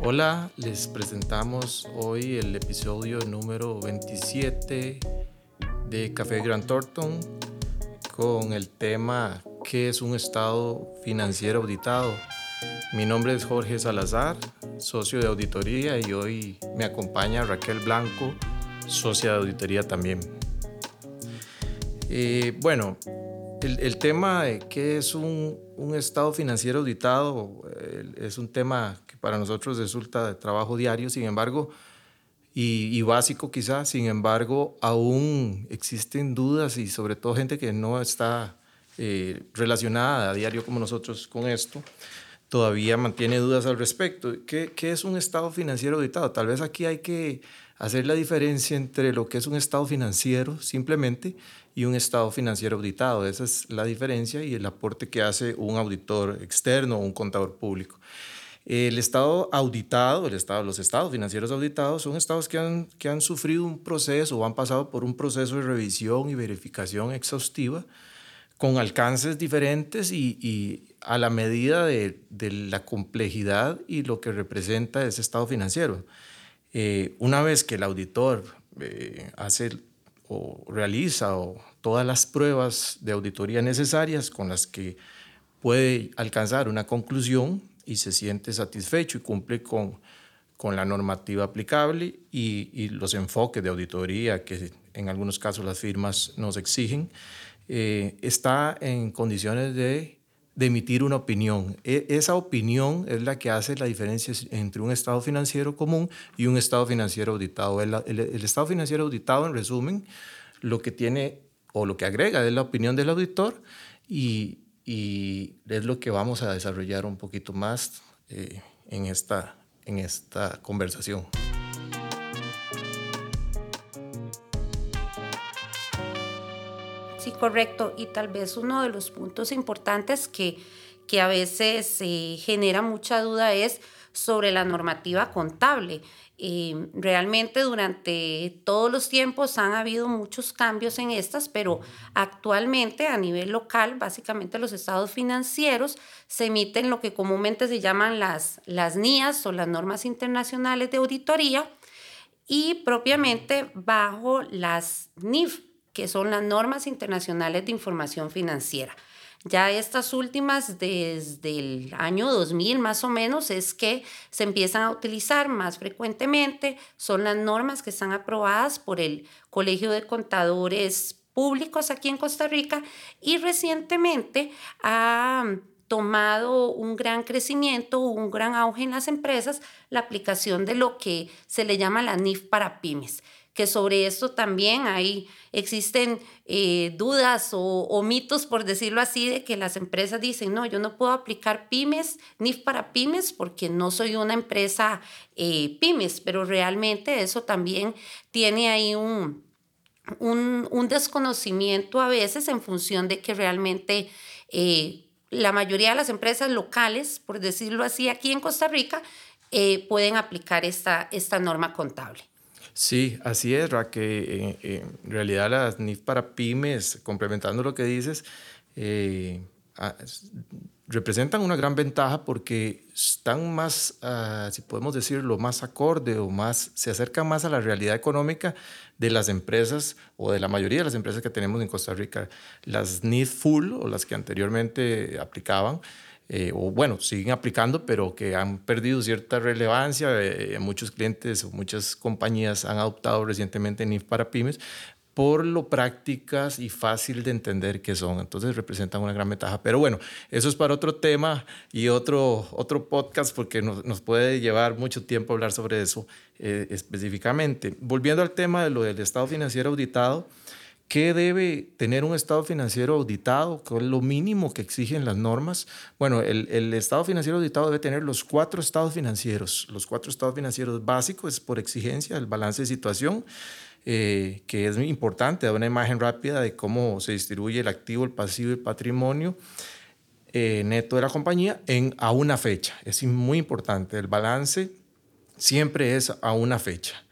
Hola, les presentamos hoy el episodio número 27 de Café Grant Thornton con el tema ¿Qué es un estado financiero auditado? Mi nombre es Jorge Salazar, socio de auditoría y hoy me acompaña Raquel Blanco, socia de auditoría también. Eh, bueno, el, tema de qué es un, estado financiero auditado eh, es un tema para nosotros resulta trabajo diario, sin embargo, y, básico quizás, sin embargo, aún existen dudas y sobre todo gente que no está eh, relacionada a diario como nosotros con esto todavía mantiene dudas al respecto. ¿Qué, ¿Qué, es un estado financiero auditado? Tal vez aquí hay que hacer la diferencia entre lo que es un estado financiero simplemente y un estado financiero auditado. Esa es la diferencia y el aporte que hace un auditor externo o un contador público. El estado auditado, el estado, los estados financieros auditados son estados que han, sufrido un proceso o han pasado por un proceso de revisión y verificación exhaustiva con alcances diferentes y, a la medida de, la complejidad y lo que representa ese estado financiero. Eh, una vez que el auditor eh, hace o realiza todas las pruebas de auditoría necesarias con las que puede alcanzar una conclusión y se siente satisfecho y cumple con, con la normativa aplicable y, y los enfoques de auditoría que en algunos casos las firmas nos exigen, eh, está en condiciones de, de, emitir una opinión. E, esa opinión es la que hace la diferencia entre un estado financiero común y un estado financiero auditado. El, el, estado financiero auditado, en resumen, lo que tiene o lo que agrega es la opinión del auditor y, y es lo que vamos a desarrollar un poquito más eh, en, esta, en esta conversación. correcto. Y tal vez uno de los puntos importantes que, que a veces eh, genera mucha duda es sobre la normativa contable. Eh, realmente durante todos los tiempos han habido muchos cambios en estas, pero actualmente a nivel local, básicamente los estados financieros se emiten lo que comúnmente se llaman las, las NIAs o las normas internacionales de auditoría y propiamente bajo las NIF, que son las normas internacionales de información financiera. Ya estas últimas, desde el año 2000 más o menos, es que se empiezan a utilizar más frecuentemente. Son las normas que están aprobadas por el Colegio de Contadores Públicos aquí en Costa Rica y recientemente ha tomado un gran crecimiento, un gran auge en las empresas, la aplicación de lo que se le llama la NIF para pymes que sobre esto también hay, existen eh, dudas o, mitos, por decirlo así, de que las empresas dicen, no, yo no puedo aplicar pymes, ni para pymes, porque no soy una empresa eh, pymes, pero realmente eso también tiene ahí un, un, desconocimiento a veces en función de que realmente... Eh, la mayoría de las empresas locales, por decirlo así, aquí en Costa Rica, pueden aplicar esta, esta norma contable. Sí, así es, Ra, que eh, eh, en realidad las NIF para pymes, complementando lo que dices, eh, representan una gran ventaja porque están más, ah, si podemos decirlo, más acorde o más, se acercan más a la realidad económica de las empresas o de la mayoría de las empresas que tenemos en Costa Rica. Las NIF full o las que anteriormente aplicaban, eh, o bueno, siguen aplicando, pero que han perdido cierta relevancia. Eh, muchos clientes o muchas compañías han adoptado recientemente NIF para pymes por lo prácticas y fácil de entender que son. Entonces representan una gran ventaja. Pero bueno, eso es para otro tema y otro, otro podcast porque nos, puede llevar mucho tiempo hablar sobre eso eh, específicamente. Volviendo al tema de lo del estado financiero auditado, ¿Qué debe tener un estado financiero auditado? ¿Qué es lo mínimo que exigen las normas? Bueno, el, estado financiero auditado debe tener los cuatro estados financieros. Los cuatro estados financieros básicos es por exigencia el balance de situación, eh, que es muy importante, da una imagen rápida de cómo se distribuye el activo, el pasivo y el patrimonio eh, neto de la compañía en, a una fecha. Es muy importante. El balance siempre es a una fecha.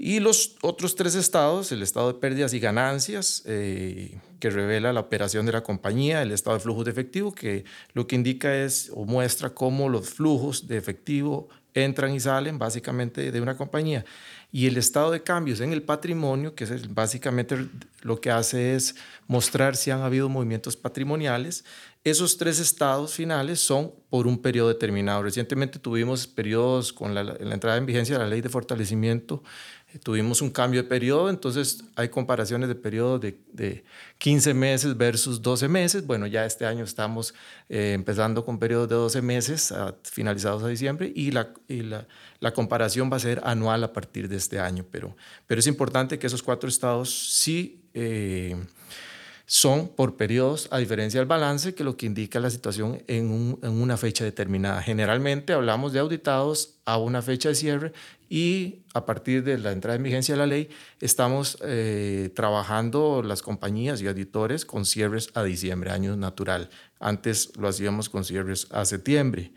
Y los otros tres estados, el estado de pérdidas y ganancias, eh, que revela la operación de la compañía, el estado de flujos de efectivo, que lo que indica es o muestra cómo los flujos de efectivo entran y salen básicamente de una compañía. Y el estado de cambios en el patrimonio, que es básicamente lo que hace es mostrar si han habido movimientos patrimoniales. Esos tres estados finales son por un periodo determinado. Recientemente tuvimos periodos con la, la entrada en vigencia de la ley de fortalecimiento tuvimos un cambio de periodo, entonces hay comparaciones de periodos de, de, 15 meses versus 12 meses. Bueno, ya este año estamos eh, empezando con periodos de 12 meses finalizados a diciembre y, la, y la, la, comparación va a ser anual a partir de este año, pero, pero es importante que esos cuatro estados sí... Eh, son por periodos, a diferencia del balance, que lo que indica la situación en, en, una fecha determinada. Generalmente hablamos de auditados a una fecha de cierre y a partir de la entrada en vigencia de la ley estamos eh, trabajando las compañías y auditores con cierres a diciembre, año natural. Antes lo hacíamos con cierres a septiembre.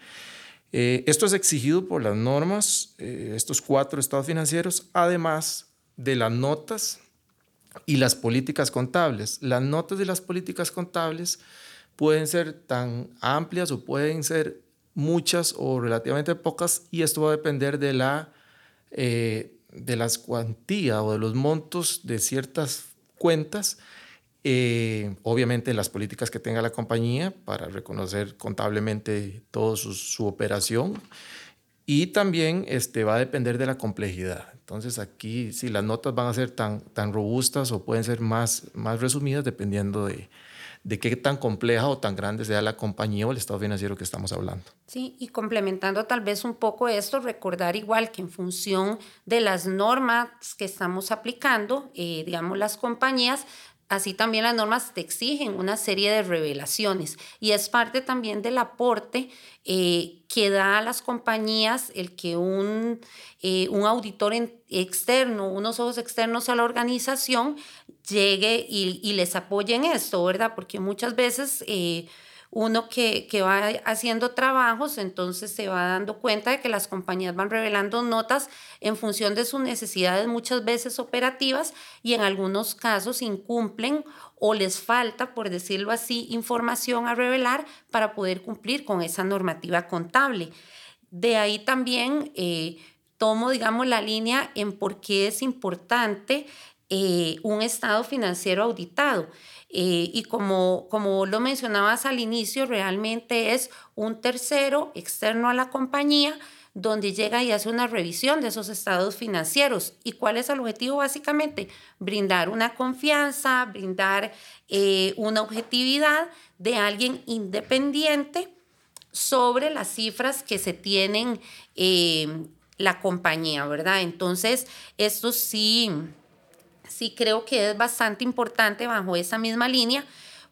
Eh, esto es exigido por las normas, eh, estos cuatro estados financieros, además de las notas y las políticas contables. Las notas de las políticas contables pueden ser tan amplias o pueden ser muchas o relativamente pocas y esto va a depender de la eh, de las cuantías o de los montos de ciertas cuentas, eh, obviamente las políticas que tenga la compañía para reconocer contablemente toda su, su operación y también este, va a depender de la complejidad. Entonces aquí si las notas van a ser tan, tan robustas o pueden ser más, más resumidas dependiendo de, de qué tan compleja o tan grande sea la compañía o el estado financiero que estamos hablando. Sí, y complementando tal vez un poco esto, recordar igual que en función de las normas que estamos aplicando, eh, digamos, las compañías Así también las normas te exigen una serie de revelaciones y es parte también del aporte eh, que da a las compañías el que un, eh, un auditor externo, unos ojos externos a la organización llegue y, les apoye en esto, ¿verdad? Porque muchas veces... Eh, uno que, que, va haciendo trabajos, entonces se va dando cuenta de que las compañías van revelando notas en función de sus necesidades muchas veces operativas y en algunos casos incumplen o les falta, por decirlo así, información a revelar para poder cumplir con esa normativa contable. De ahí también eh, tomo, digamos, la línea en por qué es importante eh, un estado financiero auditado. Eh, y como, como lo mencionabas al inicio, realmente es un tercero externo a la compañía donde llega y hace una revisión de esos estados financieros. ¿Y cuál es el objetivo básicamente? Brindar una confianza, brindar eh, una objetividad de alguien independiente sobre las cifras que se tienen eh, la compañía, ¿verdad? Entonces, esto sí sí creo que es bastante importante bajo esa misma línea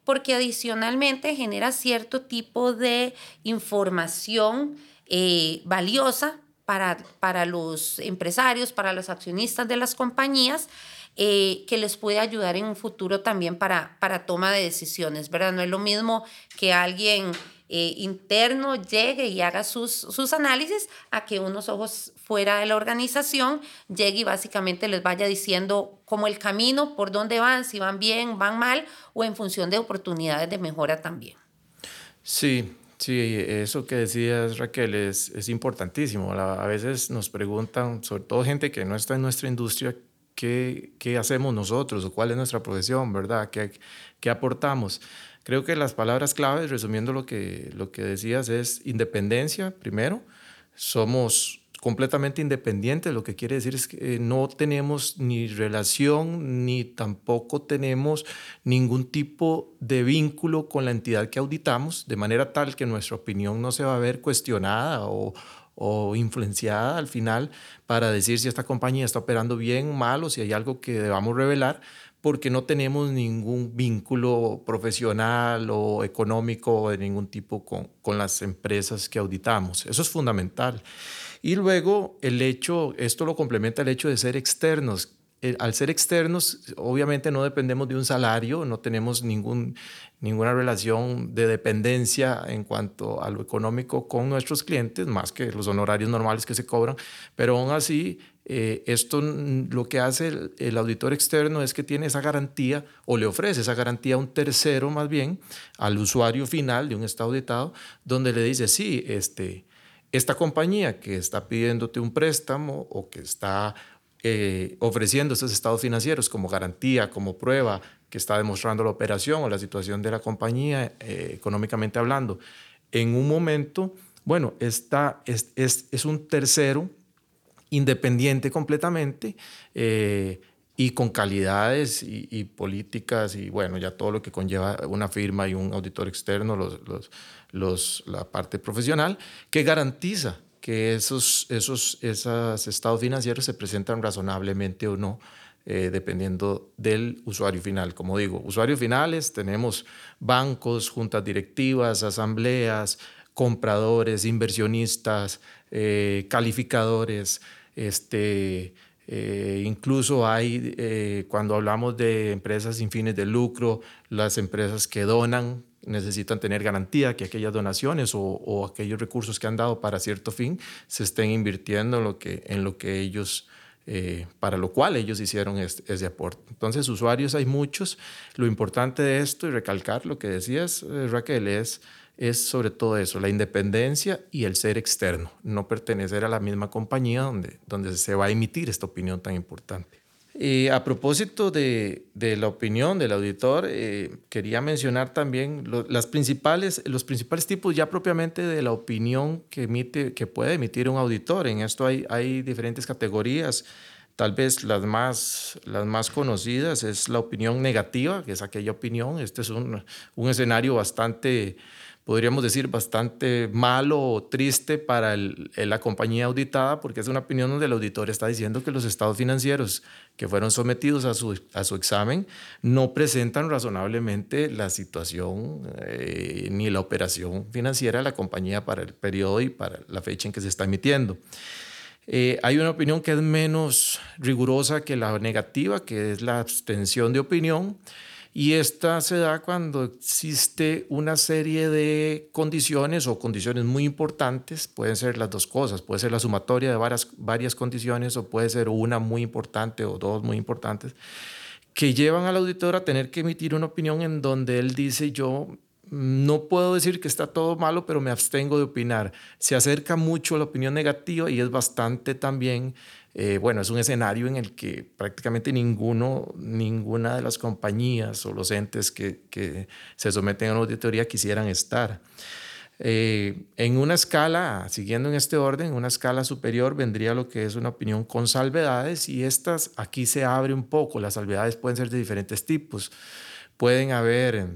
porque adicionalmente genera cierto tipo de información eh, valiosa para, para los empresarios, para los accionistas de las compañías, eh, que les puede ayudar en un futuro también para, para toma de decisiones, ¿verdad? No es lo mismo que alguien eh, interno llegue y haga sus, sus análisis a que unos ojos fuera de la organización llegue y básicamente les vaya diciendo como el camino, por dónde van, si van bien, van mal o en función de oportunidades de mejora también. Sí, sí, eso que decías Raquel es, es importantísimo. A veces nos preguntan, sobre todo gente que no está en nuestra industria, ¿qué, qué hacemos nosotros o cuál es nuestra profesión, verdad? ¿Qué, qué aportamos? Creo que las palabras claves, resumiendo lo que, lo que decías, es independencia, primero. Somos completamente independientes, lo que quiere decir es que no tenemos ni relación ni tampoco tenemos ningún tipo de vínculo con la entidad que auditamos, de manera tal que nuestra opinión no se va a ver cuestionada o, o influenciada al final para decir si esta compañía está operando bien, mal o si hay algo que debamos revelar, porque no tenemos ningún vínculo profesional o económico de ningún tipo con, con las empresas que auditamos. Eso es fundamental. Y luego el hecho, esto lo complementa el hecho de ser externos. eh, al ser externos, obviamente no dependemos de un salario, no tenemos ningún, ninguna relación de dependencia en cuanto a lo económico con nuestros clientes, más que los honorarios normales que se cobran, pero aún así eh, esto lo que hace el, auditor externo es que tiene esa garantía o le ofrece esa garantía a un tercero más bien, al usuario final de un estado auditado, donde le dice, sí, este, esta compañía que está pidiéndote un préstamo o que está eh, ofreciendo esos estados financieros como garantía, como prueba que está demostrando la operación o la situación de la compañía eh, económicamente hablando, en un momento, bueno, está, es, es, es un tercero independiente completamente eh, y con calidades y, políticas y bueno, ya todo lo que conlleva una firma y un auditor externo, la parte profesional, que garantiza que esos, esos, esos estados financieros se presentan razonablemente o no, eh, dependiendo del usuario final. Como digo, usuarios finales tenemos bancos, juntas directivas, asambleas, compradores, inversionistas, eh, calificadores, este, eh, incluso hay, eh, cuando hablamos de empresas sin fines de lucro, las empresas que donan necesitan tener garantía que aquellas donaciones o, aquellos recursos que han dado para cierto fin se estén invirtiendo en lo que, en lo que ellos, eh, para lo cual ellos hicieron ese aporte. Entonces, usuarios hay muchos. Lo importante de esto, y recalcar lo que decías, Raquel, es es sobre todo eso, la independencia y el ser externo, no pertenecer a la misma compañía donde, donde se va a emitir esta opinión tan importante. Y a propósito de, de, la opinión del auditor, eh, quería mencionar también las principales, los principales tipos ya propiamente de la opinión que, emite, que puede emitir un auditor. En esto hay, hay diferentes categorías. Tal vez las más, las más conocidas es la opinión negativa, que es aquella opinión. Este es un, un escenario bastante podríamos decir, bastante malo o triste para la compañía auditada, porque es una opinión donde el auditor está diciendo que los estados financieros que fueron sometidos a su, a su examen no presentan razonablemente la situación eh, ni la operación financiera de la compañía para el periodo y para la fecha en que se está emitiendo. Eh, hay una opinión que es menos rigurosa que la negativa, que es la abstención de opinión. Y esta se da cuando existe una serie de condiciones o condiciones muy importantes, pueden ser las dos cosas, puede ser la sumatoria de varias, varias condiciones o puede ser una muy importante o dos muy importantes, que llevan al auditor a tener que emitir una opinión en donde él dice yo no puedo decir que está todo malo, pero me abstengo de opinar. Se acerca mucho a la opinión negativa y es bastante también eh, bueno, es un escenario en el que prácticamente ninguno, ninguna de las compañías o los entes que, se someten a una auditoría quisieran estar. Eh, en una escala, siguiendo en este orden, una escala superior vendría lo que es una opinión con salvedades y estas aquí se abre un poco. Las salvedades pueden ser de diferentes tipos. Pueden haber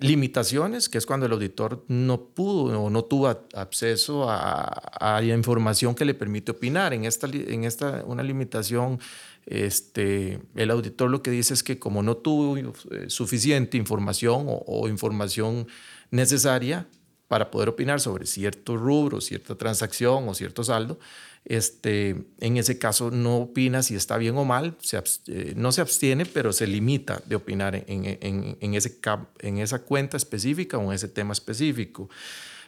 limitaciones, que es cuando el auditor no pudo o no tuvo acceso a, a información que le permite opinar. En esta, en esta una limitación, este, el auditor lo que dice es que como no tuvo eh, suficiente información o información necesaria para poder opinar sobre cierto rubro, cierta transacción o cierto saldo, este, en ese caso no opina si está bien o mal, eh, no se abstiene, pero se limita de opinar en, ese, en esa cuenta específica o en ese tema específico.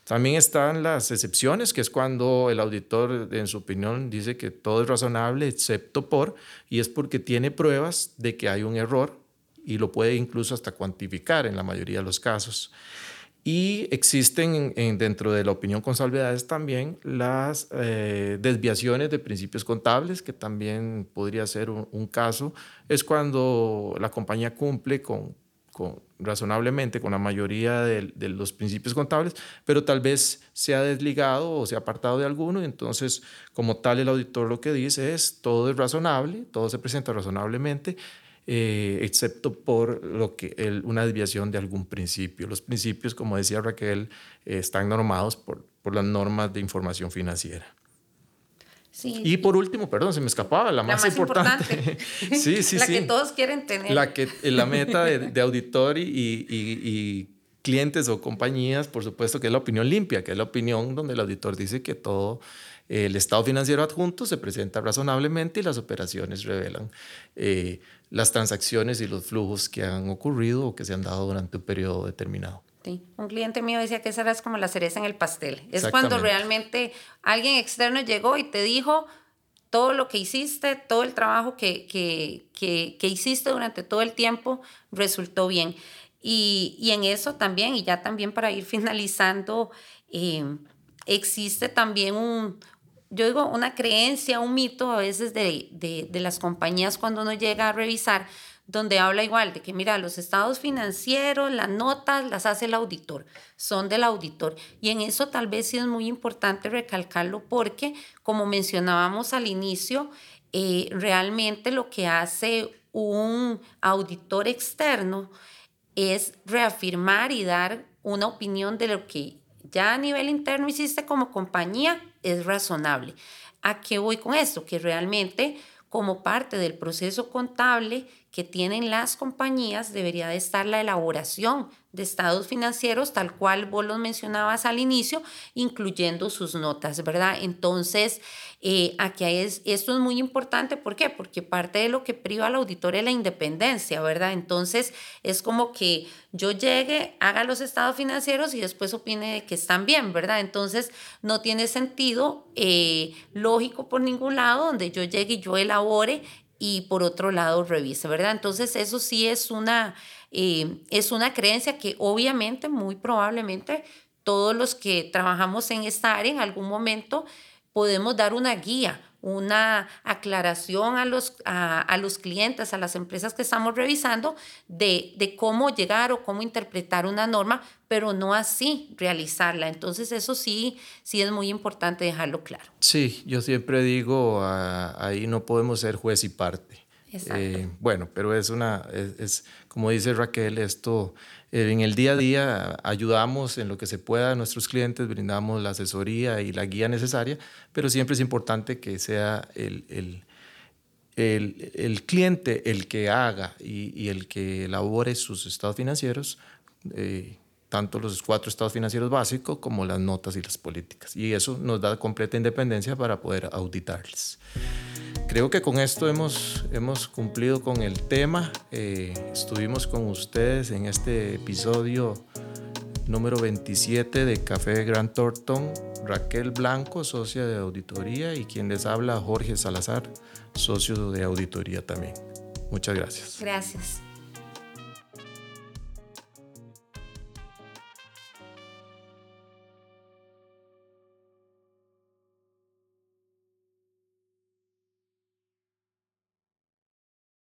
También están las excepciones, que es cuando el auditor, en su opinión, dice que todo es razonable excepto por, y es porque tiene pruebas de que hay un error y lo puede incluso hasta cuantificar en la mayoría de los casos. Y existen dentro de la opinión con salvedades también las eh, desviaciones de principios contables, que también podría ser un, caso. Es cuando la compañía cumple con, con razonablemente con la mayoría de, de, los principios contables, pero tal vez se ha desligado o se ha apartado de alguno. Y entonces, como tal, el auditor lo que dice es todo es razonable, todo se presenta razonablemente eh, excepto por lo que una desviación de algún principio. Los principios, como decía Raquel, eh, están normados por, por las normas de información financiera. Sí, y por último, perdón, se me escapaba, la, más, importante. sí, sí, la que todos quieren tener. La, que, la meta de, de auditor y, y, y, clientes o compañías, por supuesto que es la opinión limpia, que es la opinión donde el auditor dice que todo el estado financiero adjunto se presenta razonablemente y las operaciones revelan eh, las transacciones y los flujos que han ocurrido o que se han dado durante un periodo determinado. Sí. Un cliente mío decía que esa era como la cereza en el pastel. Es cuando realmente alguien externo llegó y te dijo todo lo que hiciste, todo el trabajo que, que, que, hiciste durante todo el tiempo resultó bien. Y, y, en eso también, y ya también para ir finalizando, eh, existe también un, yo digo, una creencia, un mito a veces de, de, de, las compañías cuando uno llega a revisar, donde habla igual de que, mira, los estados financieros, las notas las hace el auditor, son del auditor. Y en eso tal vez sí es muy importante recalcarlo porque, como mencionábamos al inicio, eh, realmente lo que hace un auditor externo es reafirmar y dar una opinión de lo que ya a nivel interno hiciste como compañía es razonable. ¿A qué voy con esto? Que realmente como parte del proceso contable que tienen las compañías debería de estar la elaboración de estados financieros, tal cual vos los mencionabas al inicio, incluyendo sus notas, ¿verdad? Entonces, eh, aquí es, esto es muy importante, ¿por qué? Porque parte de lo que priva al auditor es la independencia, ¿verdad? Entonces, es como que yo llegue, haga los estados financieros y después opine que están bien, ¿verdad? Entonces, no tiene sentido eh, lógico por ningún lado donde yo llegue y yo elabore y por otro lado revise, ¿verdad? Entonces eso sí es una, eh, es una creencia que obviamente, muy probablemente, todos los que trabajamos en esta área en algún momento podemos dar una guía, una aclaración a los, a, los clientes, a las empresas que estamos revisando de, de, cómo llegar o cómo interpretar una norma, pero no así realizarla. Entonces eso sí, sí es muy importante dejarlo claro. Sí, yo siempre digo, ah, ahí no podemos ser juez y parte. Eh, bueno, pero es una, es, como dice Raquel, esto eh, en el día a día ayudamos en lo que se pueda a nuestros clientes, brindamos la asesoría y la guía necesaria, pero siempre es importante que sea el, el, el, el cliente el que haga y, el que elabore sus estados financieros. Eh, tanto los cuatro estados financieros básicos como las notas y las políticas. Y eso nos da completa independencia para poder auditarles. Creo que con esto hemos, hemos cumplido con el tema. Eh, estuvimos con ustedes en este episodio número 27 de Café Gran Thornton. Raquel Blanco, socia de auditoría, y quien les habla, Jorge Salazar, socio de auditoría también. Muchas gracias. Gracias.